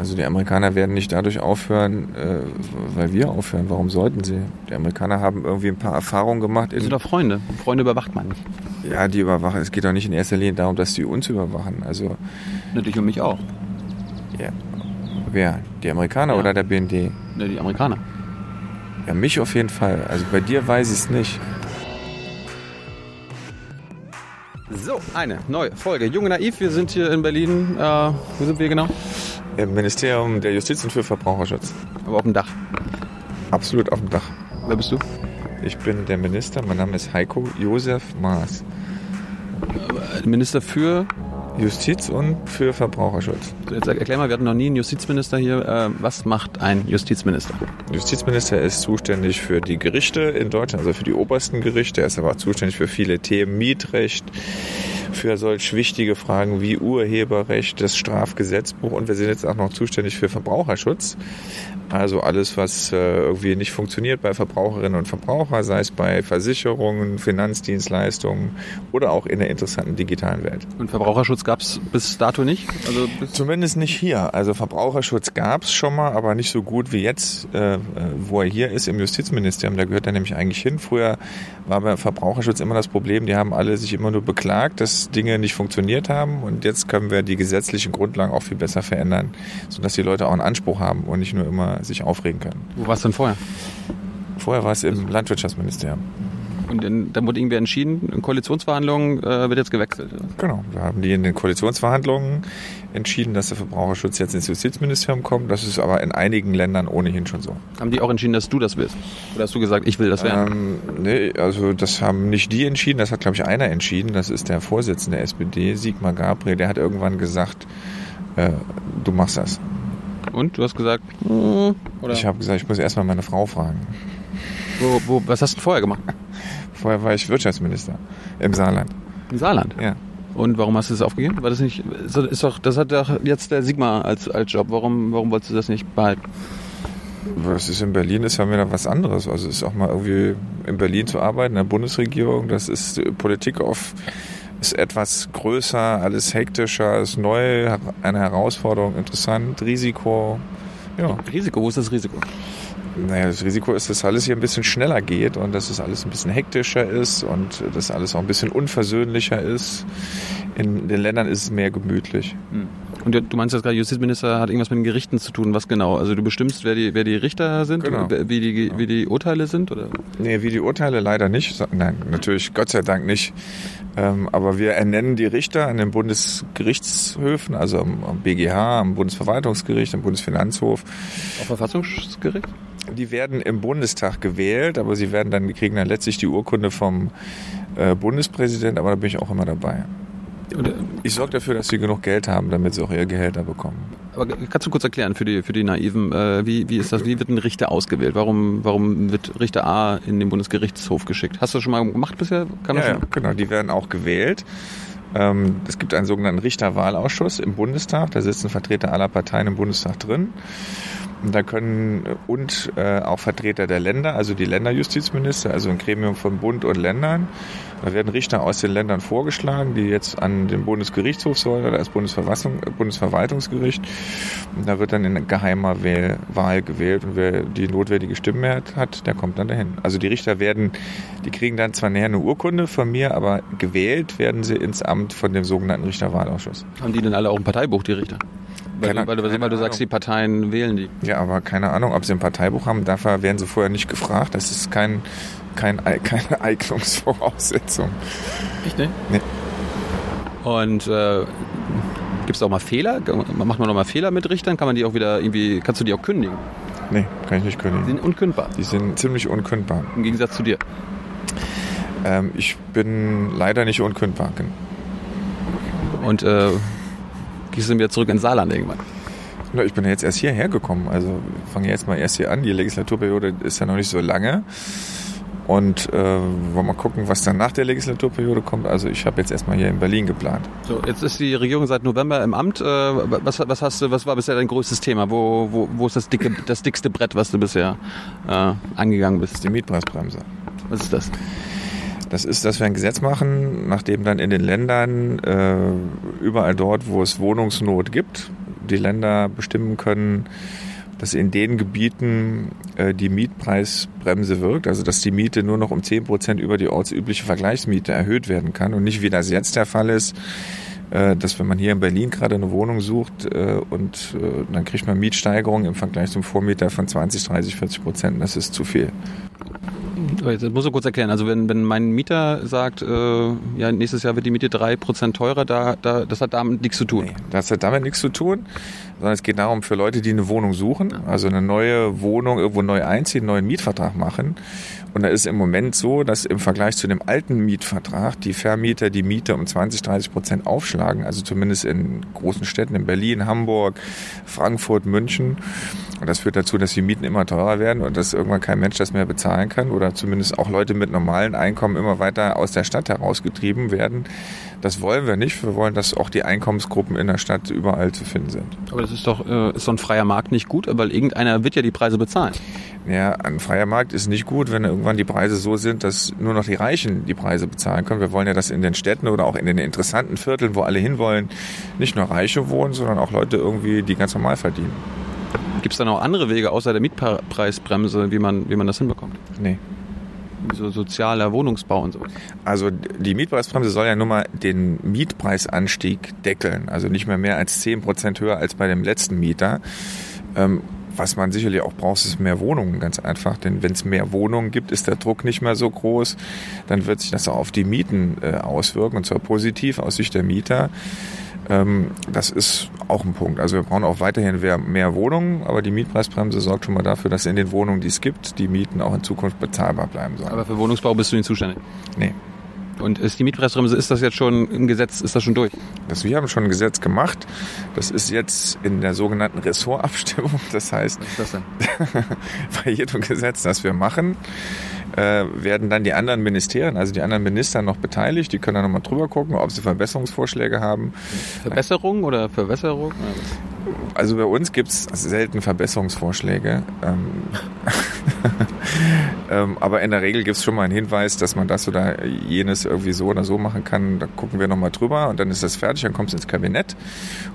Also die Amerikaner werden nicht dadurch aufhören, äh, weil wir aufhören. Warum sollten sie? Die Amerikaner haben irgendwie ein paar Erfahrungen gemacht. Das sind doch Freunde. Freunde überwacht man nicht. Ja, die überwachen. Es geht doch nicht in erster Linie darum, dass die uns überwachen. Also Natürlich und mich auch. ja. wer? Die Amerikaner Ja. oder der BND? Ne, die Amerikaner. Ja, mich auf jeden Fall. Also bei dir weiß ich es nicht. So, eine neue Folge. Junge Naiv, wir sind hier in Berlin. Äh, wo sind wir genau? Im Ministerium der Justiz und für Verbraucherschutz. Aber auf dem Dach. Absolut auf dem Dach. Wer bist du? Ich bin der Minister. Mein Name ist Heiko Josef Maas. Minister für. Justiz und für Verbraucherschutz. Jetzt erklär mal, wir hatten noch nie einen Justizminister hier. Äh, was macht ein Justizminister? Justizminister ist zuständig für die Gerichte in Deutschland, also für die obersten Gerichte. Er ist aber auch zuständig für viele Themen, Mietrecht, für solch wichtige Fragen wie Urheberrecht, das Strafgesetzbuch und wir sind jetzt auch noch zuständig für Verbraucherschutz. Also alles, was äh, irgendwie nicht funktioniert bei Verbraucherinnen und Verbrauchern, sei es bei Versicherungen, Finanzdienstleistungen oder auch in der interessanten digitalen Welt. Und Verbraucherschutz gab es bis dato nicht? Also Zumindest nicht hier. Also Verbraucherschutz gab es schon mal, aber nicht so gut wie jetzt, äh, äh, wo er hier ist im Justizministerium. Da gehört er nämlich eigentlich hin. Früher war bei Verbraucherschutz immer das Problem, die haben alle sich immer nur beklagt, dass Dinge nicht funktioniert haben. Und jetzt können wir die gesetzlichen Grundlagen auch viel besser verändern, sodass die Leute auch einen Anspruch haben und nicht nur immer sich aufregen können. wo war es denn vorher? Vorher war es im Landwirtschaftsministerium. Und in, dann wurde irgendwie entschieden, in Koalitionsverhandlungen äh, wird jetzt gewechselt. Genau, wir haben die in den Koalitionsverhandlungen entschieden, dass der Verbraucherschutz jetzt ins Justizministerium kommt. Das ist aber in einigen Ländern ohnehin schon so. Haben die auch entschieden, dass du das willst? Oder hast du gesagt, ich will das werden? Ähm, nee, also das haben nicht die entschieden, das hat, glaube ich, einer entschieden. Das ist der Vorsitzende der SPD, Sigmar Gabriel. Der hat irgendwann gesagt, äh, du machst das. Und du hast gesagt, hm, oder Ich habe gesagt, ich muss erstmal meine Frau fragen. wo, wo, was hast du vorher gemacht? Vorher war ich Wirtschaftsminister im Saarland. Im Saarland. Ja. Und warum hast du das aufgegeben? War das nicht, so- ist doch, das hat doch jetzt der Sigma als, als Job. Warum, warum wolltest du das nicht behalten? Was ist in Berlin, ist ja wieder was anderes. Also es ist auch mal irgendwie in Berlin zu arbeiten, in der Bundesregierung. Das ist Politik auf ist etwas größer, alles hektischer, ist neu, eine Herausforderung, interessant, Risiko. Ja. Risiko, wo ist das Risiko? Naja, das Risiko ist, dass alles hier ein bisschen schneller geht und dass es alles ein bisschen hektischer ist und dass alles auch ein bisschen unversöhnlicher ist. In den Ländern ist es mehr gemütlich. Und du meinst jetzt gerade, Justizminister hat irgendwas mit den Gerichten zu tun. Was genau? Also du bestimmst, wer die, wer die Richter sind, Genau. wie die, wie die Urteile sind? Oder? Nee, wie die Urteile leider nicht. Nein, natürlich, Gott sei Dank nicht. Ähm, aber wir ernennen die Richter an den Bundesgerichtshöfen, also am, BGH, am Bundesverwaltungsgericht, am Bundesfinanzhof. Auf Verfassungsgericht? Die werden im Bundestag gewählt, aber sie werden dann, kriegen dann letztlich die Urkunde vom äh, Bundespräsident, aber da bin ich auch immer dabei. Oder, Ich sorge dafür, dass sie genug Geld haben, damit sie auch ihre Gehälter bekommen. aber kannst du kurz erklären für die, für die Naiven, äh, wie, wie ist das, wie wird ein Richter ausgewählt? Warum, warum wird Richter A in den Bundesgerichtshof geschickt? Hast du das schon mal gemacht bisher? Kann Ja, ja, genau, die werden auch gewählt. Ähm, es gibt einen sogenannten Richterwahlausschuss im Bundestag. Da sitzen Vertreter aller Parteien im Bundestag drin. Da können äh, und äh, auch Vertreter der Länder, also die Länderjustizminister, also ein Gremium von Bund und Ländern. Da werden Richter aus den Ländern vorgeschlagen, die jetzt an den Bundesgerichtshof sollen oder das Bundesverfassung, äh, Bundesverwaltungsgericht. Und da wird dann in geheimer Wähl, Wahl gewählt und wer die notwendige Stimmmehrheit hat, der kommt dann dahin. Also die Richter werden, die kriegen dann zwar näher eine Urkunde von mir, aber gewählt werden sie ins Amt von dem sogenannten Richterwahlausschuss. Haben die denn alle auch ein Parteibuch, die Richter? Weil, Keine- weil, du- weil, keine du sagst, die. Parteien wählen die. Ja, aber keine Ahnung, ob sie ein Parteibuch haben. Dafür werden sie vorher nicht gefragt. Das ist kein, kein, Ei- keine Eignungsvoraussetzung. Echt, ne? Nee. Und äh, gibt es auch mal Fehler? Macht man noch mal Fehler mit Richtern? Kann man die auch wieder irgendwie, kannst du die auch kündigen? Nee, kann ich nicht Die kündigen. sind unkündbar, Die sind ziemlich unkündbar. im Gegensatz zu dir. Ähm, ich bin leider nicht unkündbar. Und äh, gehst du wieder zurück ins Saarland irgendwann? Ich bin ja jetzt erst hierher gekommen. Also fange jetzt mal erst hier an. Die Legislaturperiode ist ja noch nicht so lange. Und äh, wollen wir mal gucken, was dann nach der Legislaturperiode kommt. Also ich habe jetzt erstmal hier in Berlin geplant. So, jetzt ist die Regierung seit November im Amt. Äh, was, was hast du, was war bisher dein größtes Thema? Wo, wo, wo ist das dicke, das dickste Brett, was du bisher äh, angegangen bist? Die Mietpreisbremse. Was ist das? Das ist, dass wir ein Gesetz machen, nachdem dann in den Ländern äh, überall dort, wo es Wohnungsnot gibt, die Länder bestimmen können, dass in den Gebieten äh, die Mietpreisbremse wirkt, also dass die Miete nur noch um 10 Prozent über die ortsübliche Vergleichsmiete erhöht werden kann und nicht wie das jetzt der Fall ist, äh, dass wenn man hier in Berlin gerade eine Wohnung sucht äh, und äh, dann kriegt man Mietsteigerungen im Vergleich zum Vormieter von 20, 30, 40 Prozent, das ist zu viel. Jetzt muss ich kurz erklären. Also wenn, wenn mein Mieter sagt, äh, ja, nächstes Jahr wird die Miete drei Prozent teurer, da, da, das hat damit nichts zu tun. Nee, das hat damit nichts zu tun, sondern es geht darum, für Leute, die eine Wohnung suchen, also eine neue Wohnung irgendwo neu einziehen, einen neuen Mietvertrag machen. Und da ist im Moment so, dass im Vergleich zu dem alten Mietvertrag die Vermieter die Miete um 20, 30 Prozent aufschlagen. Also zumindest in großen Städten, in Berlin, Hamburg, Frankfurt, München. Und das führt dazu, dass die Mieten immer teurer werden und dass irgendwann kein Mensch das mehr bezahlen kann oder zumindest auch Leute mit normalen Einkommen immer weiter aus der Stadt herausgetrieben werden. Das wollen wir nicht. Wir wollen, dass auch die Einkommensgruppen in der Stadt überall zu finden sind. Aber das ist doch äh, ist so ein freier Markt nicht gut, weil irgendeiner wird ja die Preise bezahlen. Ja, ein freier Markt ist nicht gut, wenn irgendwann die Preise so sind, dass nur noch die Reichen die Preise bezahlen können. Wir wollen ja, dass in den Städten oder auch in den interessanten Vierteln, wo alle hinwollen, nicht nur Reiche wohnen, sondern auch Leute irgendwie, die ganz normal verdienen. Gibt es da noch andere Wege außer der Mietpreisbremse, wie man, wie man das hinbekommt? Nee. So sozialer Wohnungsbau und so. Also die Mietpreisbremse soll ja nur mal den Mietpreisanstieg deckeln. Also nicht mehr mehr als 10 Prozent höher als bei dem letzten Mieter. Ähm, was man sicherlich auch braucht, ist mehr Wohnungen, ganz einfach. Denn wenn es mehr Wohnungen gibt, ist der Druck nicht mehr so groß. Dann wird sich das auch auf die Mieten äh, auswirken, und zwar positiv aus Sicht der Mieter. Ähm, das ist auch ein Punkt. Also wir brauchen auch weiterhin mehr Wohnungen, aber die Mietpreisbremse sorgt schon mal dafür, dass in den Wohnungen, die es gibt, die Mieten auch in Zukunft bezahlbar bleiben sollen. Aber für Wohnungsbau bist du nicht zuständig? Nee. Und ist die Mietpreisbremse, ist das jetzt schon im Gesetz, ist das schon durch? Das, wir haben schon ein Gesetz gemacht. Das ist jetzt in der sogenannten Ressortabstimmung. Das heißt, Was ist das denn? bei jedem Gesetz, das wir machen, äh, werden dann die anderen Ministerien, also die anderen Minister noch beteiligt. Die können dann nochmal drüber gucken, ob sie Verbesserungsvorschläge haben. Verbesserung oder Verwässerung? Also bei uns gibt es selten Verbesserungsvorschläge. Ähm, ähm, aber in der Regel gibt es schon mal einen Hinweis, dass man das oder jenes irgendwie so oder so machen kann. Da gucken wir nochmal drüber und dann ist das fertig, dann kommt es ins Kabinett.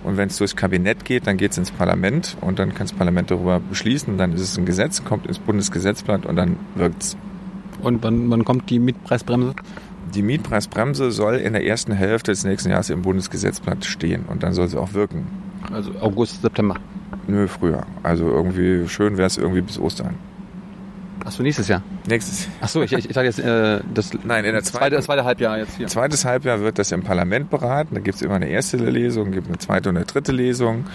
Und wenn es durchs Kabinett geht, dann geht es ins Parlament und dann kann das Parlament darüber beschließen. Dann ist es ein Gesetz, kommt ins Bundesgesetzblatt und dann wirkt es. Und wann, wann kommt die Mietpreisbremse? Die Mietpreisbremse soll in der ersten Hälfte des nächsten Jahres im Bundesgesetzblatt stehen und dann soll sie auch wirken. Also August, September. Nö, früher. Also irgendwie schön wäre es irgendwie bis Ostern. Achso, nächstes Jahr. Nächstes Achso, ich, ich, ich dachte jetzt äh, das, Nein, in der zweite, zweiten, das zweite Halbjahr jetzt hier. zweites Halbjahr wird das im Parlament beraten. Da gibt es immer eine erste Lesung, gibt eine zweite und eine dritte Lesung.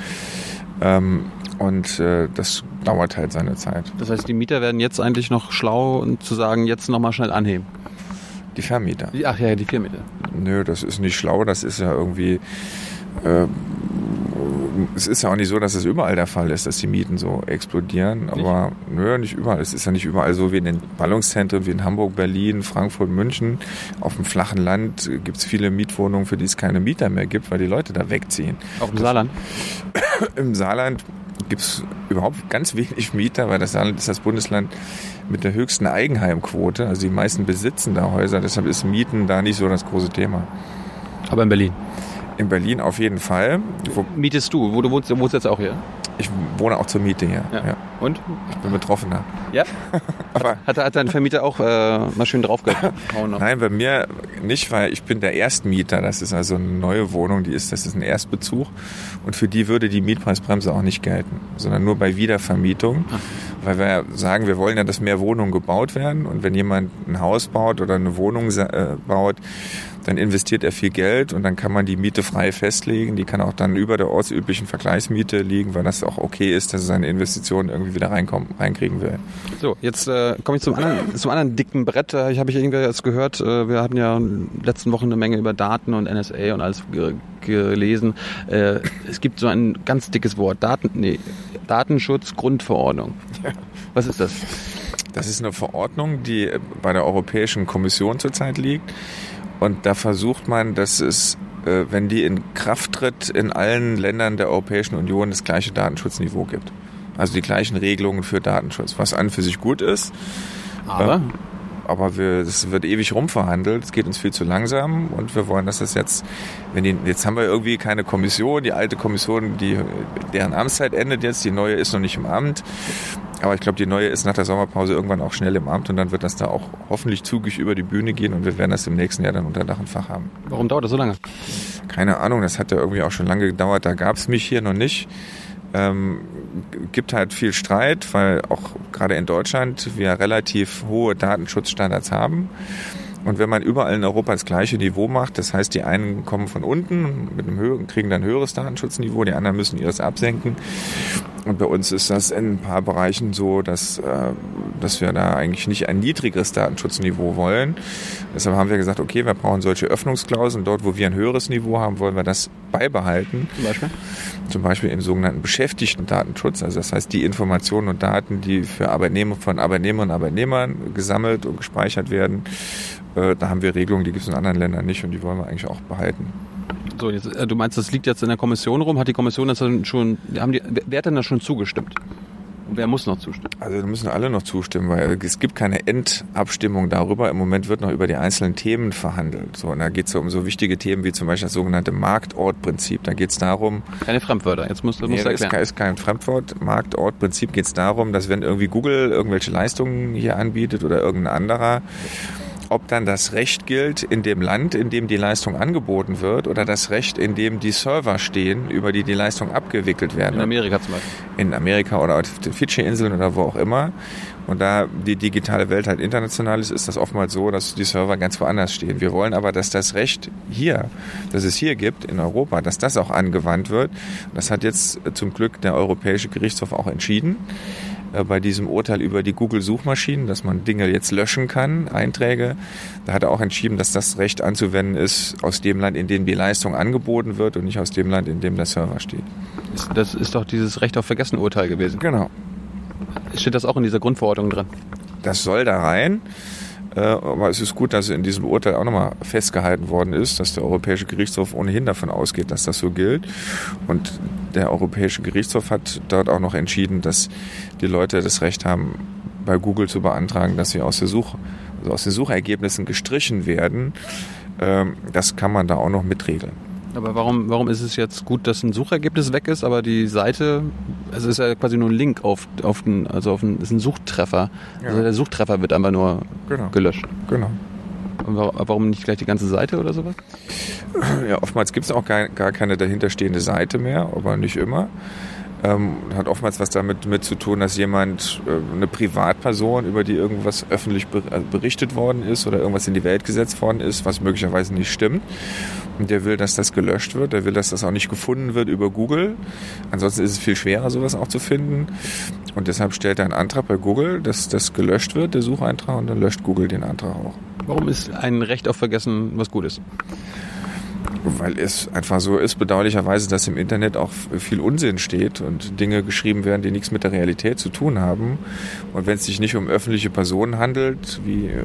Ähm, und äh, das dauert halt seine Zeit. Das heißt, die Mieter werden jetzt eigentlich noch schlau und zu sagen, jetzt nochmal schnell anheben. Die Vermieter. Ach ja, die vier Mieter. Nö, das ist nicht schlau. Das ist ja irgendwie. Äh, es ist ja auch nicht so, dass es überall der Fall ist, dass die Mieten so explodieren. Aber nö, nicht überall. Es ist ja nicht überall so wie in den Ballungszentren wie in Hamburg, Berlin, Frankfurt, München. Auf dem flachen Land gibt es viele Mietwohnungen, für die es keine Mieter mehr gibt, weil die Leute da wegziehen. Auch im Saarland. Im Saarland gibt es überhaupt ganz wenig Mieter, weil das Saarland ist das Bundesland mit der höchsten Eigenheimquote. Also die meisten besitzen da Häuser, deshalb ist Mieten da nicht so das große Thema. Aber in Berlin. In Berlin auf jeden Fall. Wo, Mietest du? Wo du wohnst, du wohnst jetzt auch hier? ich wohne auch zur Miete hier. Ja. Ja. Und? Ich bin Betroffener. Ja? Aber Hat, hat dein Vermieter auch äh, mal schön draufgehauen? nein, bei mir nicht, weil ich bin der Erstmieter. Das ist also eine neue Wohnung, die ist, das ist ein Erstbezug. Und für die würde die Mietpreisbremse auch nicht gelten, sondern nur bei Wiedervermietung. Weil wir sagen, wir wollen ja, dass mehr Wohnungen gebaut werden. Und wenn jemand ein Haus baut oder eine Wohnung äh, baut, dann investiert er viel Geld und dann kann man die Miete frei festlegen. Die kann auch dann über der ortsüblichen Vergleichsmiete liegen, weil das auch okay ist, dass seine Investitionen irgendwie wieder reinkommen, reinkriegen will. So, jetzt äh, komme ich zum anderen, zum anderen dicken Brett. Äh, Ich habe ich irgendwie jetzt gehört, äh, wir hatten ja in den letzten Wochen eine Menge über Daten und NSA und alles ge gelesen. Äh, es gibt so ein ganz dickes Wort, Daten, nee, Datenschutzgrundverordnung. Was ist das? Das ist eine Verordnung, die bei der Europäischen Kommission zurzeit liegt. Und da versucht man, dass es, äh, wenn die in Kraft tritt, in allen Ländern der Europäischen Union das gleiche Datenschutzniveau gibt. Also die gleichen Regelungen für Datenschutz, was an für sich gut ist. Aber aber es wird ewig rumverhandelt, es geht uns viel zu langsam und wir wollen, dass das jetzt, wenn die, jetzt haben wir irgendwie keine Kommission, die alte Kommission, die, deren Amtszeit endet jetzt, die neue ist noch nicht im Amt. Aber ich glaube, die neue ist nach der Sommerpause irgendwann auch schnell im Amt und dann wird das da auch hoffentlich zügig über die Bühne gehen und wir werden das im nächsten Jahr dann unter Dach und Fach haben. Warum dauert das so lange? Keine Ahnung, das hat ja irgendwie auch schon lange gedauert, da gab es mich hier noch nicht. Ähm, gibt halt viel Streit, weil auch gerade in Deutschland wir relativ hohe Datenschutzstandards haben. Und wenn man überall in Europa das gleiche Niveau macht, das heißt, die einen kommen von unten mit einem höheren, kriegen dann ein höheres Datenschutzniveau, die anderen müssen ihres absenken. Und bei uns ist das in ein paar Bereichen so, dass, äh, dass wir da eigentlich nicht ein niedrigeres Datenschutzniveau wollen. Deshalb haben wir gesagt, okay, wir brauchen solche Öffnungsklauseln. Dort, wo wir ein höheres Niveau haben, wollen wir das beibehalten. Zum Beispiel? Zum Beispiel im sogenannten Beschäftigten-Datenschutz. Also das heißt, die Informationen und Daten, die für Arbeitnehmer, von Arbeitnehmerinnen und Arbeitnehmern gesammelt und gespeichert werden, äh, da haben wir Regelungen, die gibt es in anderen Ländern nicht und die wollen wir eigentlich auch behalten. So, jetzt, äh, du meinst, das liegt jetzt in der Kommission rum? Hat die Kommission das dann schon, haben die, wer hat denn da schon zugestimmt? Und wer muss noch zustimmen? Also da müssen alle noch zustimmen, weil es gibt keine Endabstimmung darüber. Im Moment wird noch über die einzelnen Themen verhandelt. So, und da geht es um so wichtige Themen wie zum Beispiel das sogenannte Marktortprinzip. Da geht es darum. Keine Fremdwörter, jetzt musst, musst nee, du erklären. Das ist kein Fremdwort. Marktortprinzip geht es darum, dass wenn irgendwie Google irgendwelche Leistungen hier anbietet oder irgendein anderer, ob dann das Recht gilt in dem Land, in dem die Leistung angeboten wird, oder das Recht, in dem die Server stehen, über die die Leistung abgewickelt werden. In Amerika zum Beispiel. In Amerika oder auf den Fidschi-Inseln oder wo auch immer. Und da die digitale Welt halt international ist, ist das oftmals so, dass die Server ganz woanders stehen. Wir wollen aber, dass das Recht hier, das es hier gibt in Europa, dass das auch angewandt wird. Das hat jetzt zum Glück der Europäische Gerichtshof auch entschieden. Äh, bei diesem Urteil über die Google-Suchmaschinen, dass man Dinge jetzt löschen kann, Einträge. Da hat er auch entschieden, dass das Recht anzuwenden ist aus dem Land, in dem die Leistung angeboten wird und nicht aus dem Land, in dem der Server steht. Das ist doch dieses Recht auf Vergessen-Urteil gewesen. Genau. Steht das auch in dieser Grundverordnung drin? Das soll da rein. Äh, aber es ist gut, dass in diesem Urteil auch nochmal festgehalten worden ist, dass der Europäische Gerichtshof ohnehin davon ausgeht, dass das so gilt. Und der Europäische Gerichtshof hat dort auch noch entschieden, dass die Leute das Recht haben, bei Google zu beantragen, dass sie aus, der Such, also aus den Suchergebnissen gestrichen werden. Ähm, das kann man da auch noch mitregeln. Aber warum, warum ist es jetzt gut, dass ein Suchergebnis weg ist, aber die Seite, also es ist ja quasi nur ein Link auf, auf den, also auf ein, ist ein Suchtreffer. Ja. Also der Suchtreffer wird einfach nur genau. gelöscht. Genau. Und warum nicht gleich die ganze Seite oder sowas? Ja, oftmals gibt es auch gar, gar keine dahinterstehende Seite mehr, aber nicht immer. Ähm, hat oftmals was damit mit zu tun, dass jemand, äh, eine Privatperson, über die irgendwas öffentlich äh, berichtet worden ist oder irgendwas in die Welt gesetzt worden ist, was möglicherweise nicht stimmt. Der will, dass das gelöscht wird. Der will, dass das auch nicht gefunden wird über Google. Ansonsten ist es viel schwerer, sowas auch zu finden. Und deshalb stellt er einen Antrag bei Google, dass das gelöscht wird, der Sucheintrag, und dann löscht Google den Antrag auch. Warum ist ein Recht auf Vergessen was Gutes? Weil es einfach so ist, bedauerlicherweise, dass im Internet auch viel Unsinn steht und Dinge geschrieben werden, die nichts mit der Realität zu tun haben. Und wenn es sich nicht um öffentliche Personen handelt, wie äh,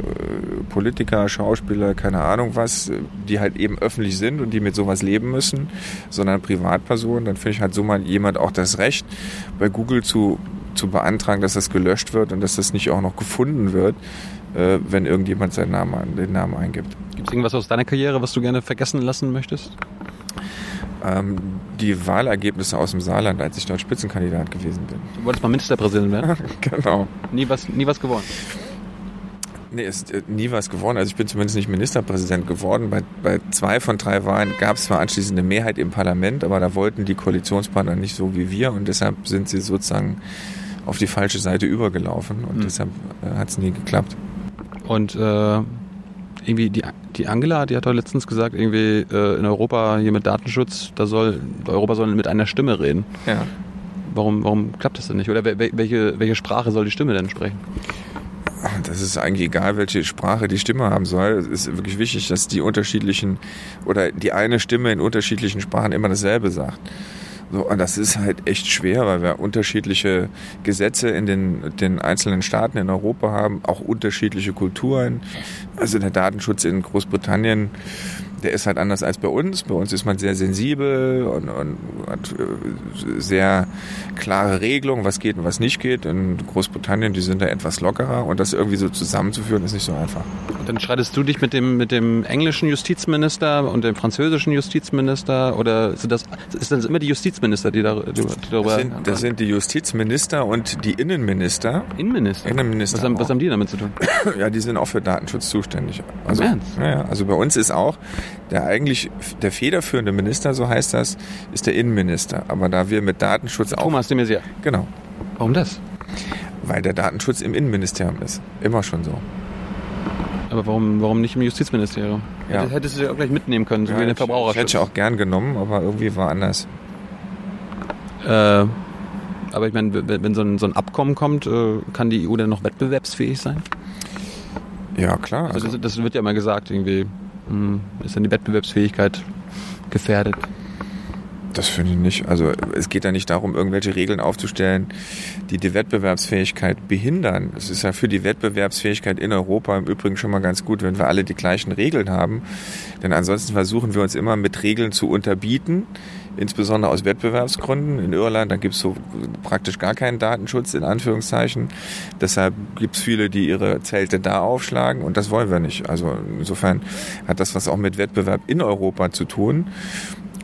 Politiker, Schauspieler, keine Ahnung was, die halt eben öffentlich sind und die mit sowas leben müssen, sondern Privatpersonen, dann finde ich, hat so mal jemand auch das Recht, bei Google zu, zu beantragen, dass das gelöscht wird und dass das nicht auch noch gefunden wird, äh, wenn irgendjemand seinen Namen, den Namen eingibt. Gibt es irgendwas aus deiner Karriere, was du gerne vergessen lassen möchtest? Ähm, die Wahlergebnisse aus dem Saarland, als ich dort Spitzenkandidat gewesen bin. Du wolltest mal Ministerpräsident werden? genau. Nie was, nie was gewonnen? Nee, ist äh, nie was geworden. Also ich bin zumindest nicht Ministerpräsident geworden. Bei, bei zwei von drei Wahlen gab es zwar anschließend eine Mehrheit im Parlament, aber da wollten die Koalitionspartner nicht so wie wir und deshalb sind sie sozusagen auf die falsche Seite übergelaufen und mhm. deshalb äh, hat es nie geklappt. Und äh, irgendwie die, die Angela, die hat doch letztens gesagt, irgendwie äh, in Europa hier mit Datenschutz, da soll Europa soll mit einer Stimme reden. Ja. Warum, warum klappt das denn nicht? Oder welche, welche Sprache soll die Stimme denn sprechen? Das ist eigentlich egal, welche Sprache die Stimme haben soll. Es ist wirklich wichtig, dass die unterschiedlichen oder die eine Stimme in unterschiedlichen Sprachen immer dasselbe sagt. So, das ist halt echt schwer, weil wir unterschiedliche Gesetze in den, den einzelnen Staaten in Europa haben, auch unterschiedliche Kulturen. Also der Datenschutz in Großbritannien, der ist halt anders als bei uns. Bei uns ist man sehr sensibel und, und hat äh, sehr klare Regelungen, was geht und was nicht geht. In Großbritannien, die sind da etwas lockerer und das irgendwie so zusammenzuführen, ist nicht so einfach. Und dann streitest du dich mit dem, mit dem englischen Justizminister und dem französischen Justizminister oder sind das, ist das immer die Justizminister, die, da, die darüber... Das sind, das sind die Justizminister und die Innenminister. Innenminister? Innenminister was, haben, was haben die damit zu tun? Ja, die sind auch für Datenschutz zuständig. Also, Im Ernst? Ja, also bei uns ist auch der eigentlich der federführende Minister, so heißt das, ist der Innenminister. Aber da wir mit Datenschutz auch Thomas de Maizière. genau, Warum das? weil der Datenschutz im Innenministerium ist, immer schon so. Aber warum, warum nicht im Justizministerium? Ja. Hättest- du ja auch gleich mitnehmen können, so wie Ja, den ich, ich Verbraucherschutz. hätte ich auch gern genommen, aber irgendwie war anders. Äh, aber ich meine, wenn, so ein, so ein Abkommen kommt, äh, kann die EU dann noch wettbewerbsfähig sein? Ja klar. Also Also, das, das wird ja immer gesagt, irgendwie ist dann die Wettbewerbsfähigkeit gefährdet. Das finde ich nicht. Also es geht ja nicht darum, irgendwelche Regeln aufzustellen, die die Wettbewerbsfähigkeit behindern. Es ist ja für die Wettbewerbsfähigkeit in Europa im Übrigen schon mal ganz gut, wenn wir alle die gleichen Regeln haben. Denn ansonsten versuchen wir uns immer mit Regeln zu unterbieten, insbesondere aus Wettbewerbsgründen. In Irland, da gibt es so praktisch gar keinen Datenschutz in Anführungszeichen. Deshalb gibt es viele, die ihre Zelte da aufschlagen und das wollen wir nicht. Also insofern hat das was auch mit Wettbewerb in Europa zu tun.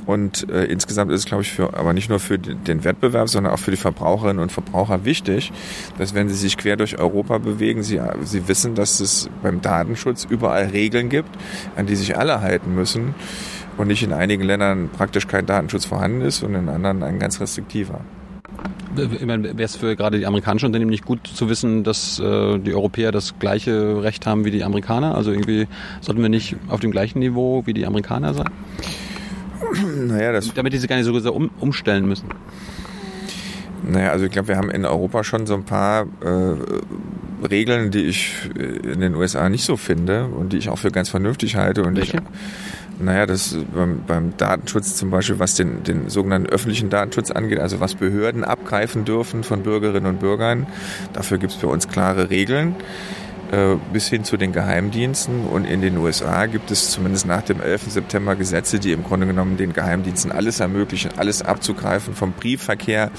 Und äh, insgesamt ist es, glaube ich, für, aber nicht nur für den Wettbewerb, sondern auch für die Verbraucherinnen und Verbraucher wichtig, dass wenn sie sich quer durch Europa bewegen, sie, sie wissen, dass es beim Datenschutz überall Regeln gibt, an die sich alle halten müssen und nicht in einigen Ländern praktisch kein Datenschutz vorhanden ist und in anderen ein ganz restriktiver. Wäre es für gerade die amerikanischen Unternehmen nicht gut zu wissen, dass äh, die Europäer das gleiche Recht haben wie die Amerikaner? Also irgendwie sollten wir nicht auf dem gleichen Niveau wie die Amerikaner sein? Naja, das Damit die sich gar nicht so sehr um, umstellen müssen. Naja, also ich glaube, wir haben in Europa schon so ein paar äh, Regeln, die ich in den USA nicht so finde und die ich auch für ganz vernünftig halte. Und Welche? Ich, naja, das beim, beim Datenschutz zum Beispiel, was den, den sogenannten öffentlichen Datenschutz angeht, also was Behörden abgreifen dürfen von Bürgerinnen und Bürgern, dafür gibt es bei uns klare Regeln äh, bis hin zu den Geheimdiensten. Und in den USA gibt es zumindest nach dem 11. September Gesetze, die im Grunde genommen den Geheimdiensten alles ermöglichen, alles abzugreifen, vom Briefverkehr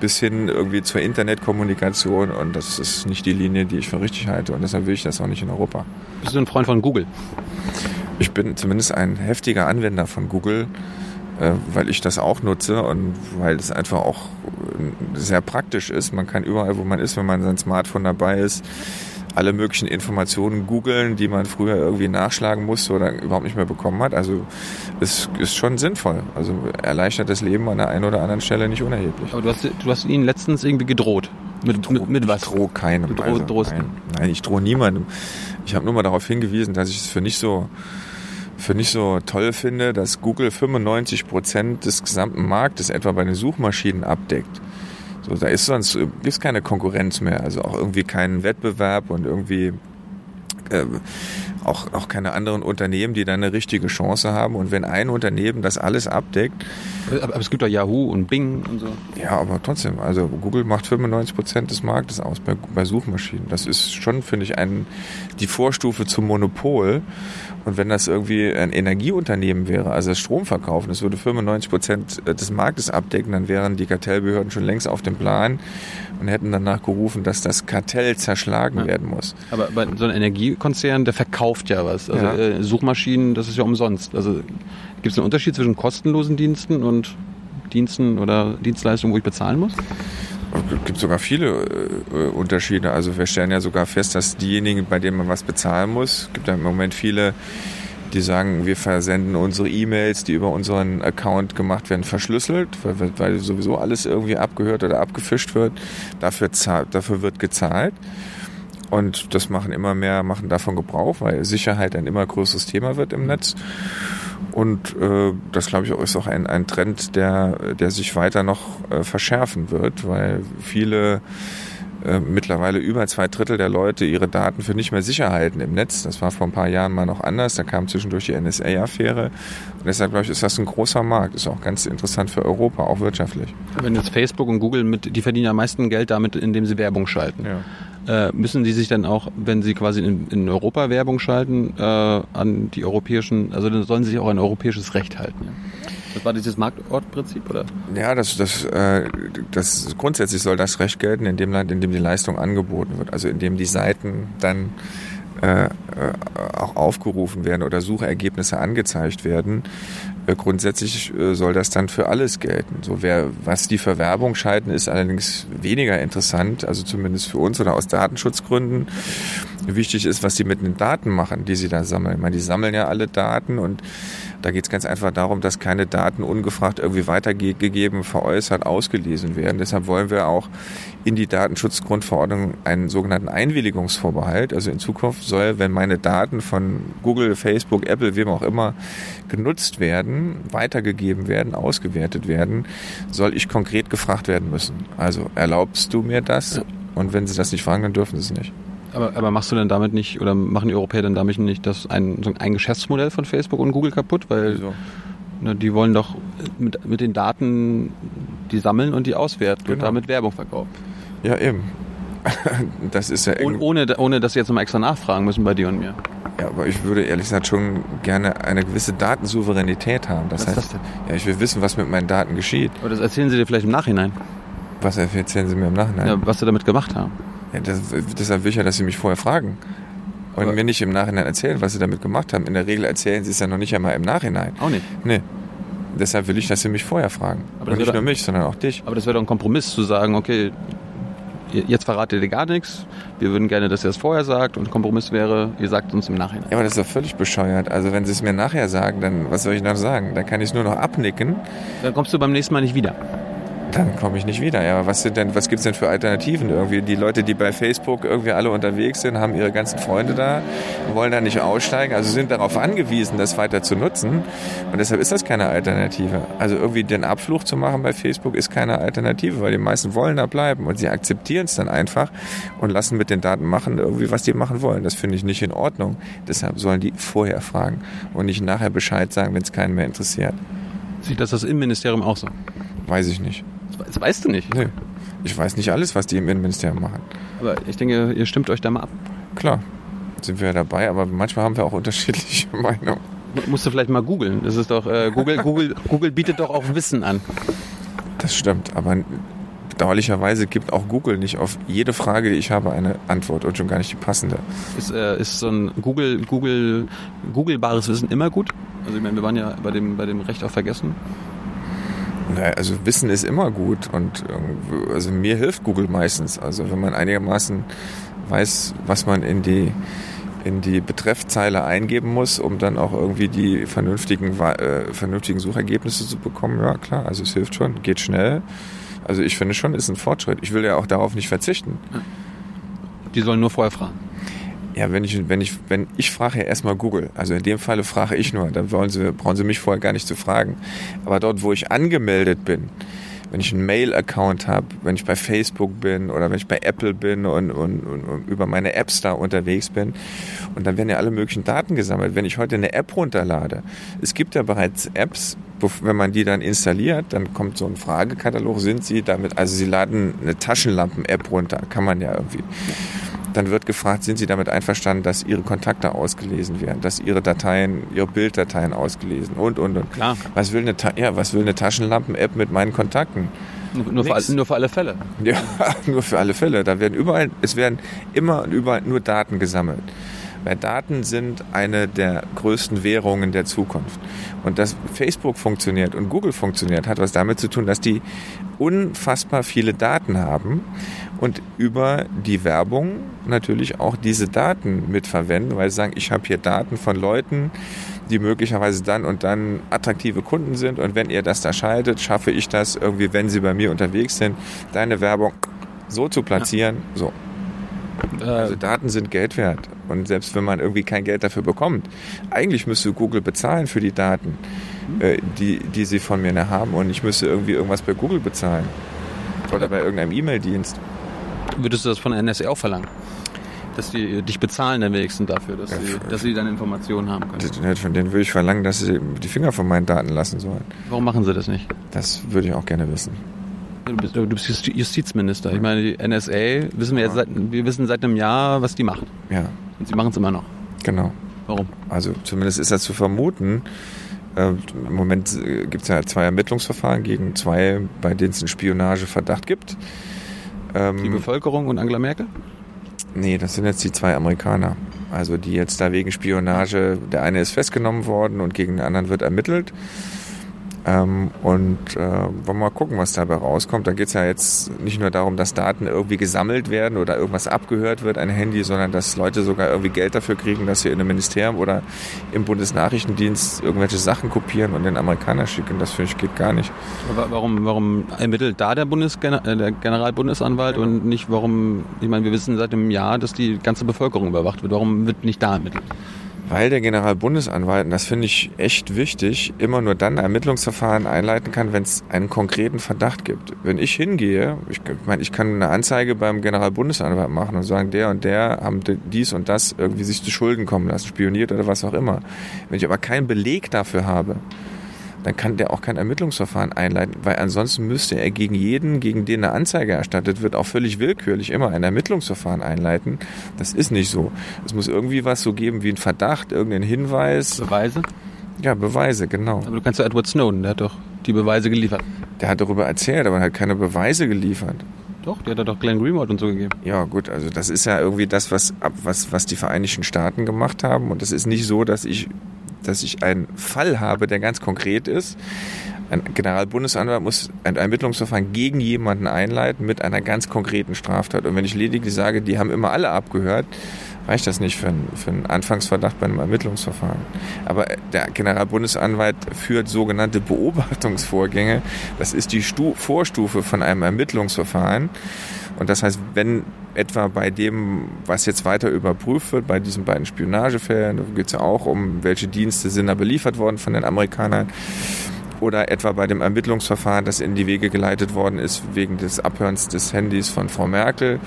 bis hin irgendwie zur Internetkommunikation. Und das ist nicht die Linie, die ich für richtig halte. Und deshalb will ich das auch nicht in Europa. Bist du ein Freund von Google? Ich bin zumindest ein heftiger Anwender von Google, äh, weil ich das auch nutze und weil es einfach auch äh, sehr praktisch ist. Man kann überall, wo man ist, wenn man sein Smartphone dabei ist, alle möglichen Informationen googeln, die man früher irgendwie nachschlagen musste oder überhaupt nicht mehr bekommen hat. Also es ist schon sinnvoll. Also erleichtert das Leben an der einen oder anderen Stelle nicht unerheblich. Aber du hast, du hast ihnen letztens irgendwie gedroht. Mit, mit, mit was? Ich drohe keinem. Du droh- drohst nein, nein, ich drohe niemandem. Ich habe nur mal darauf hingewiesen, dass ich es für nicht so für nicht so toll finde, dass Google 95 Prozent des gesamten Marktes etwa bei den Suchmaschinen abdeckt. Da ist sonst äh, gibt's keine Konkurrenz mehr, also auch irgendwie keinen Wettbewerb und irgendwie äh, auch, auch keine anderen Unternehmen, die da eine richtige Chance haben. Und wenn ein Unternehmen das alles abdeckt, Aber, aber es gibt doch Yahoo und Bing und so. ja, aber trotzdem, also Google macht 95 Prozent des Marktes aus bei, bei Suchmaschinen. Das ist schon, finde ich, ein, die Vorstufe zum Monopol. Und wenn das irgendwie ein Energieunternehmen wäre, also das Stromverkaufen, das würde 95 Prozent des Marktes abdecken, dann wären die Kartellbehörden schon längst auf dem Plan und hätten danach gerufen, dass das Kartell zerschlagen Ja. werden muss. Aber bei so einem Energiekonzern, der verkauft ja was. Also Ja. äh, Suchmaschinen, das ist ja umsonst. Also gibt es einen Unterschied zwischen kostenlosen Diensten und Diensten oder Dienstleistungen, wo ich bezahlen muss? Es gibt sogar viele äh, Unterschiede. Also wir stellen ja sogar fest, dass diejenigen, bei denen man was bezahlen muss, gibt ja im Moment viele, die sagen, wir versenden unsere E-Mails, die über unseren Account gemacht werden, verschlüsselt, weil, weil sowieso alles irgendwie abgehört oder abgefischt wird. Dafür, dafür wird gezahlt. Und das machen immer mehr, machen davon Gebrauch, weil Sicherheit ein immer größeres Thema wird im Netz. Und äh, das, glaube ich, auch ist auch ein, ein Trend, der, der sich weiter noch äh, verschärfen wird, weil viele äh, mittlerweile über zwei Drittel der Leute ihre Daten für nicht mehr sicher halten im Netz. Das war vor ein paar Jahren mal noch anders. Da kam zwischendurch die NSA-Affäre. Und deshalb, glaube ich, ist das ein großer Markt. Ist auch ganz interessant für Europa, auch wirtschaftlich. Wenn jetzt Facebook und Google mit, die verdienen am meisten Geld damit, indem sie Werbung schalten. Ja. Äh, müssen die sich dann auch, wenn sie quasi in, in Europa Werbung schalten, äh, an die europäischen, also dann sollen sie sich auch an europäisches Recht halten? Ja? Das war dieses Marktortprinzip, oder? Ja, das, das, äh, das grundsätzlich soll das Recht gelten in dem Land, in dem die Leistung angeboten wird. Also in dem die Seiten dann äh, äh, auch aufgerufen werden oder Suchergebnisse angezeigt werden. Äh, grundsätzlich äh, soll das dann für alles gelten. So wer, was die für Werbung schalten, ist allerdings weniger interessant, also zumindest für uns oder aus Datenschutzgründen. Wichtig ist, was sie mit den Daten machen, die sie da sammeln. Ich meine, die sammeln ja alle Daten und da geht es ganz einfach darum, dass keine Daten ungefragt irgendwie weitergegeben, veräußert, ausgelesen werden. Deshalb wollen wir auch in die Datenschutzgrundverordnung einen sogenannten Einwilligungsvorbehalt. Also in Zukunft soll, wenn meine Daten von Google, Facebook, Apple, wem auch immer genutzt werden, weitergegeben werden, ausgewertet werden, soll ich konkret gefragt werden müssen. Also erlaubst du mir das? Und wenn sie das nicht fragen, dann dürfen sie es nicht. Aber, aber machst du denn damit nicht, oder machen die Europäer denn damit nicht das ein, so ein Geschäftsmodell von Facebook und Google kaputt? Weil Wieso? ne, die wollen doch mit, mit den Daten die sammeln und die auswerten und Genau. damit Werbung verkaufen. Ja, eben. Das ist ja Und ohne, ohne dass sie jetzt nochmal extra nachfragen müssen bei dir und mir. Ja, aber ich würde ehrlich gesagt schon gerne eine gewisse Datensouveränität haben. Das Was ist heißt, das ja, ich will wissen, was mit meinen Daten geschieht. Aber das erzählen sie dir vielleicht im Nachhinein, Was erzählen Sie mir im Nachhinein? ja, was sie damit gemacht haben. Ja, das, deshalb will ich ja, dass Sie mich vorher fragen. Und Aber- mir nicht im Nachhinein erzählen, was Sie damit gemacht haben. In der Regel erzählen Sie es ja noch nicht einmal im Nachhinein. Auch nicht. Nee. Deshalb will ich, dass Sie mich vorher fragen. Aber nicht nur mich, sondern auch dich. Aber das wäre doch ein Kompromiss zu sagen, okay, jetzt verratet ihr gar nichts, wir würden gerne, dass ihr es vorher sagt und Kompromiss wäre, ihr sagt uns im Nachhinein. Ja, aber das ist doch völlig bescheuert. Also wenn Sie es mir nachher sagen, dann was soll ich noch sagen? Dann kann ich es nur noch abnicken. Dann kommst du beim nächsten Mal nicht wieder. Dann komme ich nicht wieder. Ja, aber was sind denn, was gibt's denn für Alternativen irgendwie? Die Leute, die bei Facebook irgendwie alle unterwegs sind, haben ihre ganzen Freunde da, wollen da nicht aussteigen, also sind darauf angewiesen, das weiter zu nutzen. Und deshalb ist das keine Alternative. Also irgendwie den Abflug zu machen bei Facebook ist keine Alternative, weil die meisten wollen da bleiben und sie akzeptieren es dann einfach und lassen mit den Daten machen irgendwie, was die machen wollen. Das finde ich nicht in Ordnung. Deshalb sollen die vorher fragen und nicht nachher Bescheid sagen, wenn es keinen mehr interessiert. Sieht das das Innenministerium auch so? Weiß ich nicht. Das weißt du nicht. Nee. Ich weiß nicht alles, was die im Innenministerium machen. Aber ich denke, ihr stimmt euch da mal ab. Klar, sind wir ja dabei, aber manchmal haben wir auch unterschiedliche Meinungen. Musst du vielleicht mal googeln. Das ist doch, äh, Google, Google, Google bietet doch auch Wissen an. Das stimmt, aber bedauerlicherweise gibt auch Google nicht auf jede Frage, die ich habe, eine Antwort und schon gar nicht die passende. Ist, äh, ist so ein Google, Google, googlebares Wissen immer gut? Also ich meine, wir waren ja bei dem, bei dem Recht auf Vergessen. Naja, also Wissen ist immer gut und irgendwie- also mir hilft Google meistens. Also wenn man einigermaßen weiß, was man in die in die Betreffzeile eingeben muss, um dann auch irgendwie die vernünftigen, äh, vernünftigen Suchergebnisse zu bekommen. Ja, klar, also es hilft schon, geht schnell. Also ich finde schon, ist ein Fortschritt. Ich will ja auch darauf nicht verzichten. Die sollen nur vorher fragen. Ja, wenn ich, wenn ich, wenn ich frage ja erstmal Google. Also in dem Falle frage ich nur. Dann wollen sie, brauchen sie mich vorher gar nicht zu fragen. Aber dort, wo ich angemeldet bin, wenn ich einen Mail-Account habe, wenn ich bei Facebook bin oder wenn ich bei Apple bin und, und, und, und über meine Apps da unterwegs bin, und dann werden ja alle möglichen Daten gesammelt. Wenn ich heute eine App runterlade, es gibt ja bereits Apps, wenn man die dann installiert, dann kommt so ein Fragekatalog, sind sie damit, also sie laden eine Taschenlampen-App runter, kann man ja irgendwie dann wird gefragt, sind Sie damit einverstanden, dass Ihre Kontakte ausgelesen werden, dass Ihre Dateien, Ihre Bilddateien ausgelesen und, und, und. Klar. Was will eine, Ta ja, was will eine Taschenlampen-App mit meinen Kontakten? Nur, nur, für, alle- nur für alle Fälle. Ja, nur für alle Fälle. Da werden überall, es werden immer und überall nur Daten gesammelt. Weil Daten sind eine der größten Währungen der Zukunft. Und dass Facebook funktioniert und Google funktioniert, hat was damit zu tun, dass die unfassbar viele Daten haben und über die Werbung natürlich auch diese Daten mitverwenden, weil sie sagen, ich habe hier Daten von Leuten, die möglicherweise dann und dann attraktive Kunden sind und wenn ihr das da schaltet, schaffe ich das irgendwie, wenn sie bei mir unterwegs sind, deine Werbung so zu platzieren. So. Also Äh, Daten sind Geld wert. Und selbst wenn man irgendwie kein Geld dafür bekommt, eigentlich müsste Google bezahlen für die Daten, äh, die, die sie von mir haben. Und ich müsste irgendwie irgendwas bei Google bezahlen. Oder bei irgendeinem E-Mail-Dienst. würdest du das von der NSA auch verlangen? Dass die dich bezahlen dann wenigstens dafür, dass, sie, dass sie deine Informationen haben können. Von denen würde ich verlangen, dass sie die Finger von meinen Daten lassen sollen. Warum machen sie das nicht? Das würde ich auch gerne wissen. Du bist, du bist Justizminister. Ich meine, die NSA wissen wir jetzt seit, wir wissen seit einem Jahr, was die macht. Ja. Und sie machen es immer noch. Genau. Warum? Also zumindest ist das zu vermuten. Äh, Im Moment äh, gibt es ja zwei Ermittlungsverfahren gegen zwei, bei denen es einen Spionageverdacht gibt. Ähm, die Bevölkerung und Angela Merkel? Nee, das sind jetzt die zwei Amerikaner. Also die jetzt da wegen Spionage, der eine ist festgenommen worden und gegen den anderen wird ermittelt. Ähm, und äh, wollen wir mal gucken, was dabei rauskommt. Da geht es ja jetzt nicht nur darum, dass Daten irgendwie gesammelt werden oder irgendwas abgehört wird, ein Handy, sondern dass Leute sogar irgendwie Geld dafür kriegen, dass sie in einem Ministerium oder im Bundesnachrichtendienst irgendwelche Sachen kopieren und den Amerikaner schicken. Das finde ich geht gar nicht. Aber warum, warum ermittelt da der, Bundesgener äh, der Generalbundesanwalt ja. und nicht warum, ich meine, wir wissen seit einem Jahr, dass die ganze Bevölkerung überwacht wird. Warum wird nicht da ermittelt? Weil der Generalbundesanwalt, und das finde ich echt wichtig, immer nur dann Ermittlungsverfahren einleiten kann, wenn es einen konkreten Verdacht gibt. Wenn ich hingehe, ich meine, ich kann eine Anzeige beim Generalbundesanwalt machen und sagen, der und der haben dies und das irgendwie sich zu Schulden kommen lassen, spioniert oder was auch immer. Wenn ich aber keinen Beleg dafür habe, dann kann der auch kein Ermittlungsverfahren einleiten, weil ansonsten müsste er gegen jeden, gegen den eine Anzeige erstattet wird, auch völlig willkürlich immer ein Ermittlungsverfahren einleiten. Das ist nicht so. Es muss irgendwie was so geben wie ein Verdacht, irgendein Hinweis. Beweise? Ja, Beweise, genau. Aber du kannst ja Edward Snowden, der hat doch die Beweise geliefert. Der hat darüber erzählt, aber er hat keine Beweise geliefert. Doch, der hat doch Glenn Greenwald und so gegeben. Ja, gut, also das ist ja irgendwie das, was, was, was die Vereinigten Staaten gemacht haben. Und es ist nicht so, dass ich dass ich einen Fall habe, der ganz konkret ist. Ein Generalbundesanwalt muss ein Ermittlungsverfahren gegen jemanden einleiten mit einer ganz konkreten Straftat. Und wenn ich lediglich sage, die haben immer alle abgehört, reicht das nicht für einen, für einen Anfangsverdacht bei einem Ermittlungsverfahren. Aber der Generalbundesanwalt führt sogenannte Beobachtungsvorgänge. Das ist die Stu Vorstufe von einem Ermittlungsverfahren. Und das heißt, wenn etwa bei dem, was jetzt weiter überprüft wird, bei diesen beiden Spionagefällen, da geht es ja auch um, welche Dienste sind da beliefert worden von den Amerikanern, oder etwa bei dem Ermittlungsverfahren, das in die Wege geleitet worden ist wegen des Abhörens des Handys von Frau Merkel.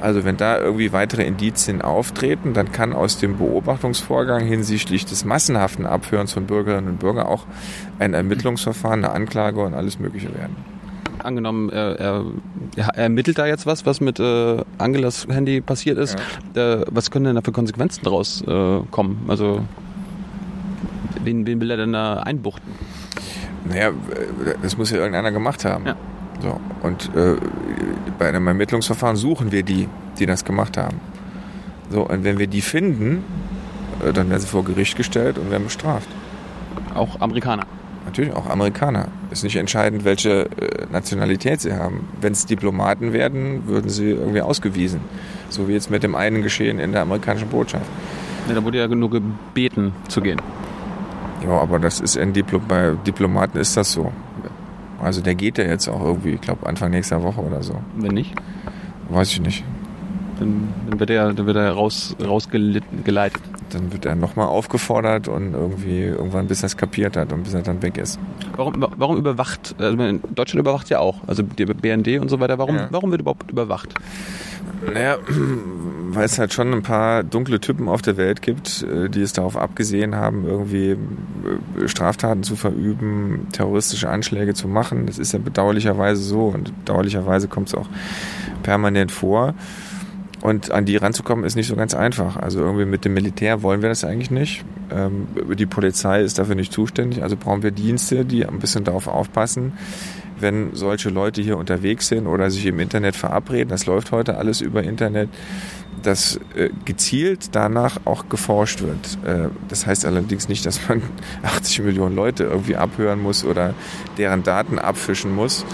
Also wenn da irgendwie weitere Indizien auftreten, dann kann aus dem Beobachtungsvorgang hinsichtlich des massenhaften Abhörens von Bürgerinnen und Bürgern auch ein Ermittlungsverfahren, eine Anklage und alles Mögliche werden angenommen, er, er, er, ermittelt da jetzt was, was mit äh, Angelas Handy passiert ist. Ja. Äh, was können denn da für Konsequenzen daraus äh, kommen? Also, wen, wen will er denn da einbuchten? Naja, das muss ja irgendeiner gemacht haben. Ja. So, und äh, bei einem Ermittlungsverfahren suchen wir die, die das gemacht haben. So, und wenn wir die finden, äh, dann werden sie vor Gericht gestellt und werden bestraft. Auch Amerikaner? Natürlich auch Amerikaner. Ist nicht entscheidend, welche äh, Nationalität sie haben. Wenn es Diplomaten werden, würden sie irgendwie ausgewiesen. So wie jetzt mit dem einen geschehen in der amerikanischen Botschaft. Ja, da wurde ja nur gebeten zu gehen. Ja, aber das ist in Diplo bei Diplomaten ist das so. Also der geht ja jetzt auch irgendwie, ich glaube Anfang nächster Woche oder so. Wenn nicht? Weiß ich nicht. Dann, dann wird er, dann wird er raus, rausgeleitet dann wird er nochmal aufgefordert und irgendwie irgendwann bis er es kapiert hat und bis er dann weg ist. Warum, warum überwacht, also Deutschland überwacht ja auch, also die BND und so weiter, warum, ja. warum wird überhaupt überwacht? Naja, weil es halt schon ein paar dunkle Typen auf der Welt gibt, äh, die es darauf abgesehen haben, irgendwie äh, Straftaten zu verüben, terroristische Anschläge zu machen. Das ist ja bedauerlicherweise so und bedauerlicherweise kommt es auch permanent vor. Und an die ranzukommen ist nicht so ganz einfach. Also irgendwie mit dem Militär wollen wir das eigentlich nicht. Ähm, die Polizei ist dafür nicht zuständig. Also brauchen wir Dienste, die ein bisschen darauf aufpassen, wenn solche Leute hier unterwegs sind oder sich im Internet verabreden. Das läuft heute alles über Internet dass äh, gezielt danach auch geforscht wird. Äh, das heißt allerdings nicht, dass man 80 Millionen Leute irgendwie abhören muss oder deren Daten abfischen muss.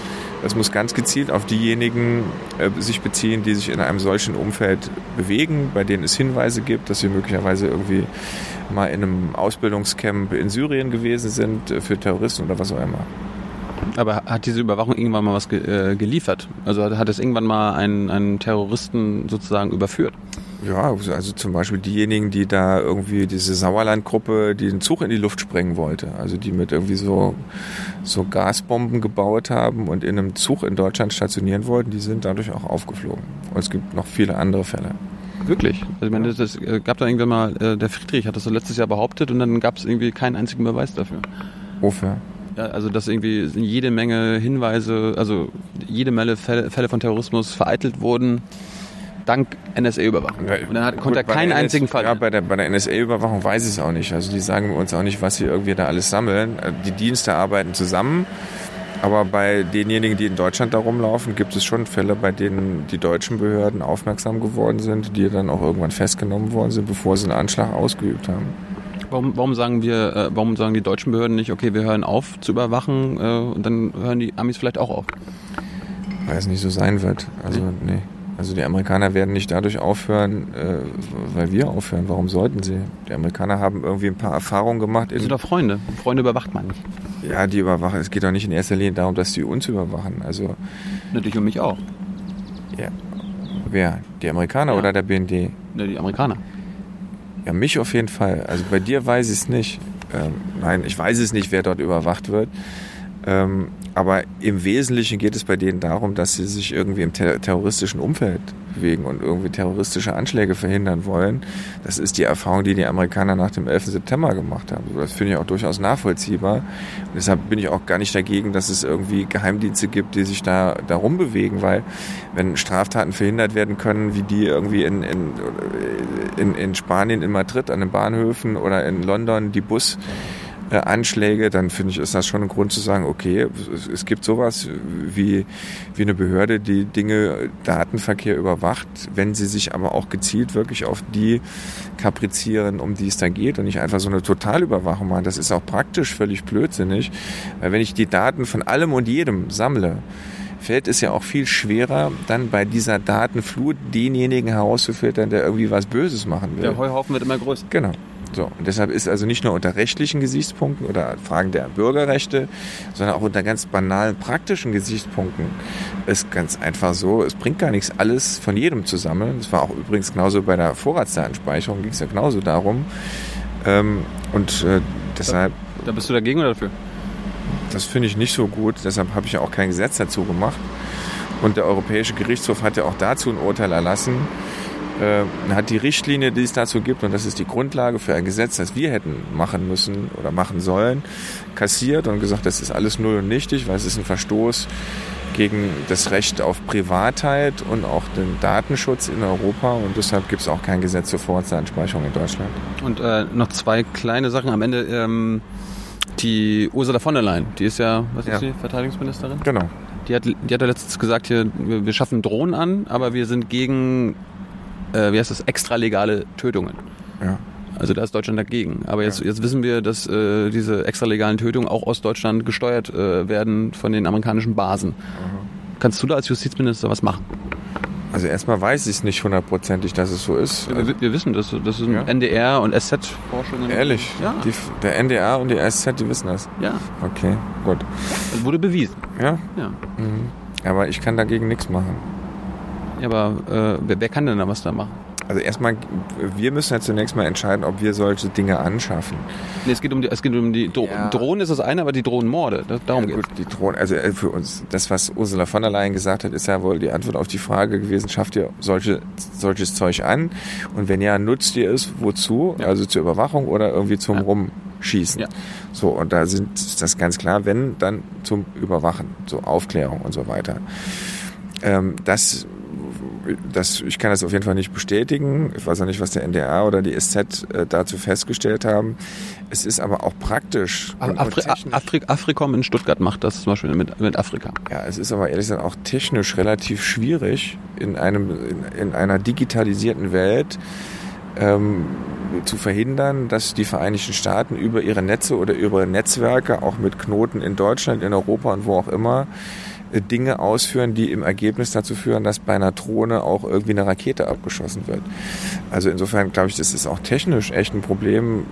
Das muss ganz gezielt auf diejenigen äh, sich beziehen, die sich in einem solchen Umfeld bewegen, bei denen es Hinweise gibt, dass sie möglicherweise irgendwie mal in einem Ausbildungscamp in Syrien gewesen sind äh, für Terroristen oder was auch immer. Aber hat diese Überwachung irgendwann mal was ge äh, geliefert? Also hat es irgendwann mal einen, einen Terroristen sozusagen überführt? Ja, also zum Beispiel diejenigen, die da irgendwie diese Sauerlandgruppe, die den Zug in die Luft sprengen wollte. Also die mit irgendwie so, so Gasbomben gebaut haben und in einem Zug in Deutschland stationieren wollten, die sind dadurch auch aufgeflogen. Und es gibt noch viele andere Fälle. Wirklich? Also ich meine, das äh, gab da irgendwann mal, äh, der Friedrich hat das so letztes Jahr behauptet und dann gab es irgendwie keinen einzigen Beweis dafür. Wofür? Ja, also dass irgendwie jede Menge Hinweise, also jede Menge Fälle, Fälle von Terrorismus vereitelt wurden dank NSA-Überwachung. Und dann hat, gut, konnte er keinen NS einzigen Fall. Ja, bei der, bei der NSA-Überwachung weiß ich es auch nicht. Also die sagen uns auch nicht, was sie irgendwie da alles sammeln. Äh, Die Dienste arbeiten zusammen. Aber bei denjenigen, die in Deutschland da rumlaufen, gibt es schon Fälle, bei denen die deutschen Behörden aufmerksam geworden sind, die dann auch irgendwann festgenommen worden sind, bevor sie einen Anschlag ausgeübt haben. Warum, warum sagen wir, äh, warum sagen die deutschen Behörden nicht, okay, wir hören auf zu überwachen äh, und dann hören die Amis vielleicht auch auf? Weil es nicht so sein wird. Also, nee. Also die Amerikaner werden nicht dadurch aufhören, äh, weil wir aufhören. Warum sollten sie? Die Amerikaner haben irgendwie ein paar Erfahrungen gemacht. Wir In, sind doch Freunde. Freunde überwacht man nicht. ja, die überwachen. Es geht doch nicht in erster Linie darum, dass die uns überwachen. Also Natürlich und mich auch. ja, wer? Die Amerikaner Ja. oder der BND? Ne, die Amerikaner. Ja, mich auf jeden Fall. Also bei dir weiß ich es nicht. Ähm, nein, ich weiß es nicht, wer dort überwacht wird. Ähm, aber im Wesentlichen geht es bei denen darum, dass sie sich irgendwie im ter terroristischen Umfeld bewegen und irgendwie terroristische Anschläge verhindern wollen. Das ist die Erfahrung, die die Amerikaner nach dem 11. September gemacht haben. Das finde ich auch durchaus nachvollziehbar. Und deshalb bin ich auch gar nicht dagegen, dass es irgendwie Geheimdienste gibt, die sich da darum bewegen, weil wenn Straftaten verhindert werden können, wie die irgendwie in, in, in, in Spanien, in Madrid an den Bahnhöfen oder in London die Bus äh, Anschläge, dann finde ich, ist das schon ein Grund zu sagen, okay, es, es gibt sowas wie, wie eine Behörde, die Dinge, Datenverkehr überwacht, wenn sie sich aber auch gezielt wirklich auf die kaprizieren, um die es da geht und nicht einfach so eine Totalüberwachung machen. Das ist auch praktisch völlig blödsinnig, weil wenn ich die Daten von allem und jedem sammle, fällt es ja auch viel schwerer, dann bei dieser Datenflut denjenigen herauszufiltern, der irgendwie was Böses machen will. Der Heuhaufen wird immer größer. Genau. So, und deshalb ist also nicht nur unter rechtlichen Gesichtspunkten oder Fragen der Bürgerrechte, sondern auch unter ganz banalen praktischen Gesichtspunkten ist ganz einfach so, es bringt gar nichts, alles von jedem zu sammeln. Das war auch übrigens genauso bei der Vorratsdatenspeicherung, ging es ja genauso darum. Ähm, und äh, deshalb, Da bist du dagegen oder dafür? das finde ich nicht so gut, deshalb habe ich ja auch kein Gesetz dazu gemacht. Und der Europäische Gerichtshof hat ja auch dazu ein Urteil erlassen, äh, hat die Richtlinie, die es dazu gibt, und das ist die Grundlage für ein Gesetz, das wir hätten machen müssen oder machen sollen, kassiert und gesagt, das ist alles null und nichtig, weil es ist ein Verstoß gegen das Recht auf Privatheit und auch den Datenschutz in Europa und deshalb gibt es auch kein Gesetz zur Vorratsdatenspeicherung in Deutschland. Und äh, noch zwei kleine Sachen am Ende. Ähm, die Ursula von der Leyen, die ist ja, was ist Ja. sie, Verteidigungsministerin? Genau. Die hat, die hat ja letztens gesagt, hier, wir schaffen Drohnen an, aber wir sind gegen, äh, wie heißt das, extralegale Tötungen. Ja. Also da ist Deutschland dagegen. Aber jetzt, jetzt wissen wir, dass äh, diese extralegalen Tötungen auch aus Deutschland gesteuert äh, werden von den amerikanischen Basen. Kannst du da als Justizminister was machen? Also erstmal weiß ich es nicht hundertprozentig, dass es so ist. Also, wir, wir wissen das. Das sind Ja. NDR und SZ-Forschungen. ehrlich, Ja. die, der NDR und die SZ, die wissen das. Ja, Okay, gut. das wurde bewiesen. Ja, Ja. mhm. aber ich kann dagegen nichts machen. Ja, aber äh, wer, wer kann denn da was da machen? Also erstmal, wir müssen ja zunächst mal entscheiden, ob wir solche Dinge anschaffen. Nee, es geht um die, es geht um die Dro Ja. Drohnen ist das eine, aber die Drohnenmorde, das, darum Ja, geht's. gut, die Drohnen, also äh, für uns, das, was Ursula von der Leyen gesagt hat, ist ja wohl die Antwort auf die Frage gewesen, schafft ihr solche, solches Zeug an? Und wenn ja, nutzt ihr es wozu? Ja. Also zur Überwachung oder irgendwie zum. Rumschießen? Ja. So, und da sind ist das ganz klar, wenn, dann zum Überwachen, so Aufklärung und so weiter. Ähm, das, das, ich kann das auf jeden Fall nicht bestätigen. Ich weiß auch nicht, was der NDR oder die SZ äh, dazu festgestellt haben. Es ist aber auch praktisch. Afri Afri Afrikom in Stuttgart macht das zum Beispiel mit, mit Afrika. Ja, es ist aber ehrlich gesagt auch technisch relativ schwierig, in, einem, in, in einer digitalisierten Welt ähm, zu verhindern, dass die Vereinigten Staaten über ihre Netze oder über Netzwerke, auch mit Knoten in Deutschland, in Europa und wo auch immer, Dinge ausführen, die im Ergebnis dazu führen, dass bei einer Drohne auch irgendwie eine Rakete abgeschossen wird. Also insofern glaube ich, das ist auch technisch echt ein Problem,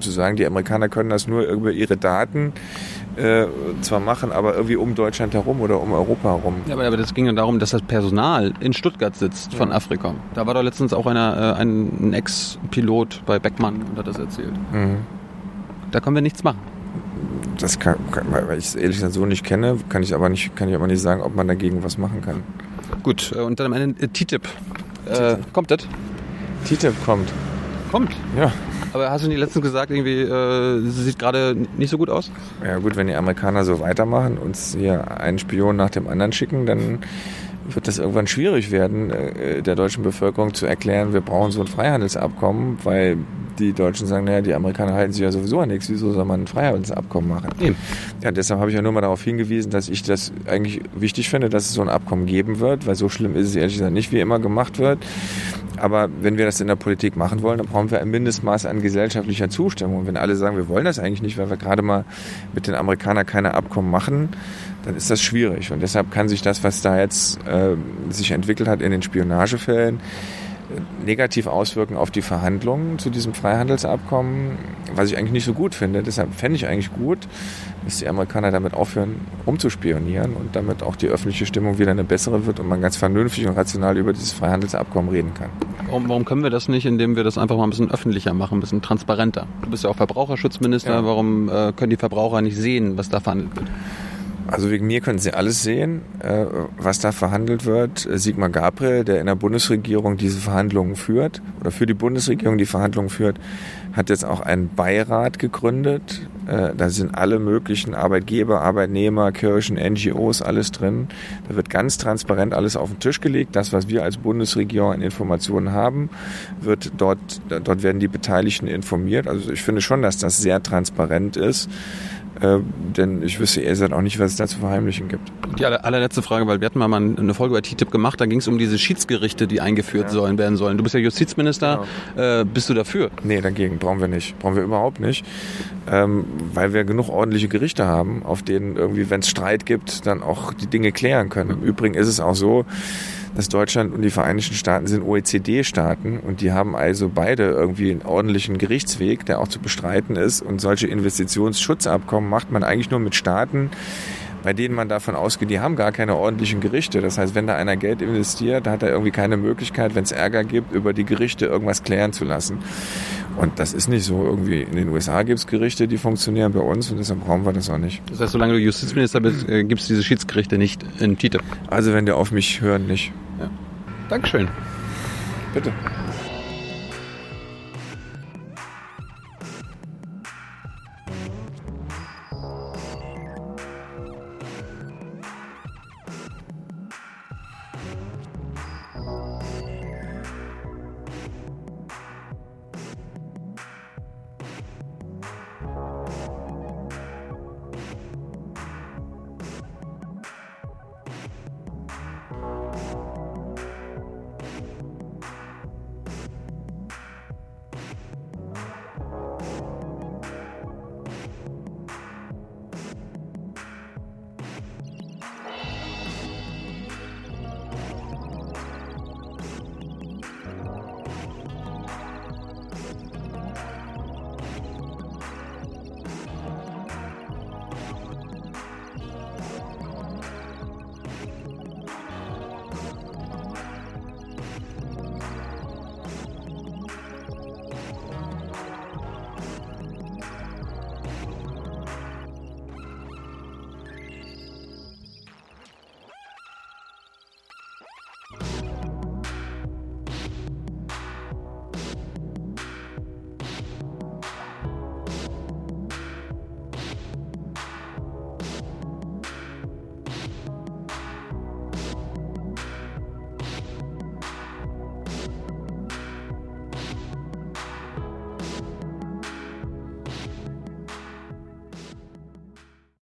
zu sagen, die Amerikaner können das nur über ihre Daten äh, zwar machen, aber irgendwie um Deutschland herum oder um Europa herum. Ja, aber, aber das ging ja darum, dass das Personal in Stuttgart sitzt von Afrikom. Da war doch letztens auch einer, äh, ein, ein Ex-Pilot bei Beckmann und hat das erzählt. Mhm. Da können wir nichts machen. Das kann, kann weil ich es ehrlich gesagt so nicht kenne, kann ich aber nicht, kann ich aber nicht sagen, ob man dagegen was machen kann. Gut, äh, und dann am Ende äh, TTIP. Äh, kommt das? TTIP kommt. Kommt. Ja, Aber hast du nicht letztens gesagt, irgendwie, äh, sieht gerade nicht so gut aus? Ja gut, wenn die Amerikaner so weitermachen, uns hier einen Spion nach dem anderen schicken, dann wird das irgendwann schwierig werden, äh, der deutschen Bevölkerung zu erklären, wir brauchen so ein Freihandelsabkommen, weil die Deutschen sagen, naja, die Amerikaner halten sich ja sowieso an nichts, wieso soll man ein Freihandelsabkommen machen? Eben. Ja, deshalb habe ich ja nur mal darauf hingewiesen, dass ich das eigentlich wichtig finde, dass es so ein Abkommen geben wird, weil so schlimm ist es ehrlich gesagt nicht, wie immer gemacht wird. Aber wenn wir das in der Politik machen wollen, dann brauchen wir ein Mindestmaß an gesellschaftlicher Zustimmung. Und wenn alle sagen, wir wollen das eigentlich nicht, weil wir gerade mal mit den Amerikanern keine Abkommen machen, dann ist das schwierig. Und deshalb kann sich das, was da jetzt äh, sich entwickelt hat in den Spionagefällen, negativ auswirken auf die Verhandlungen zu diesem Freihandelsabkommen, was ich eigentlich nicht so gut finde. Deshalb fände ich eigentlich gut, dass die Amerikaner damit aufhören, rumzuspionieren und damit auch die öffentliche Stimmung wieder eine bessere wird und man ganz vernünftig und rational über dieses Freihandelsabkommen reden kann. Warum, warum können wir das nicht, indem wir das einfach mal ein bisschen öffentlicher machen, ein bisschen transparenter? Du bist ja auch Verbraucherschutzminister, ja. warum äh, können die Verbraucher nicht sehen, was da verhandelt wird? Also wegen mir können Sie alles sehen, äh, was da verhandelt wird. Sigmar Gabriel, der in der Bundesregierung diese Verhandlungen führt oder für die Bundesregierung die Verhandlungen führt, hat jetzt auch einen Beirat gegründet. Äh, da sind alle möglichen Arbeitgeber, Arbeitnehmer, Kirchen, NGOs, alles drin. Da wird ganz transparent alles auf den Tisch gelegt. Das, was wir als Bundesregierung an Informationen haben, wird dort, dort werden die Beteiligten informiert. Also ich finde schon, dass das sehr transparent ist. Äh, denn ich wüsste ehrlich gesagt auch nicht, was es da zu verheimlichen gibt. Die allerletzte Frage, weil wir hatten mal eine Folge über TTIP gemacht, da ging es um diese Schiedsgerichte, die eingeführt ja. sollen werden sollen. Du bist ja Justizminister, genau. äh, bist du dafür? Nee, dagegen brauchen wir nicht. Brauchen wir überhaupt nicht. Ähm, weil wir genug ordentliche Gerichte haben, auf denen irgendwie, wenn es Streit gibt, dann auch die Dinge klären können. Im Übrigen ist es auch so, dass Deutschland und die Vereinigten Staaten sind OECD-Staaten und die haben also beide irgendwie einen ordentlichen Gerichtsweg, der auch zu bestreiten ist. Und solche Investitionsschutzabkommen macht man eigentlich nur mit Staaten, bei denen man davon ausgeht, die haben gar keine ordentlichen Gerichte. Das heißt, wenn da einer Geld investiert, hat er irgendwie keine Möglichkeit, wenn es Ärger gibt, über die Gerichte irgendwas klären zu lassen. Und das ist nicht so. Irgendwie in den USA gibt es Gerichte, die funktionieren bei uns und deshalb brauchen wir das auch nicht. Das heißt, solange du Justizminister bist, äh, gibt es diese Schiedsgerichte nicht in TTIP? Also wenn die auf mich hören, nicht. Dankeschön. Bitte.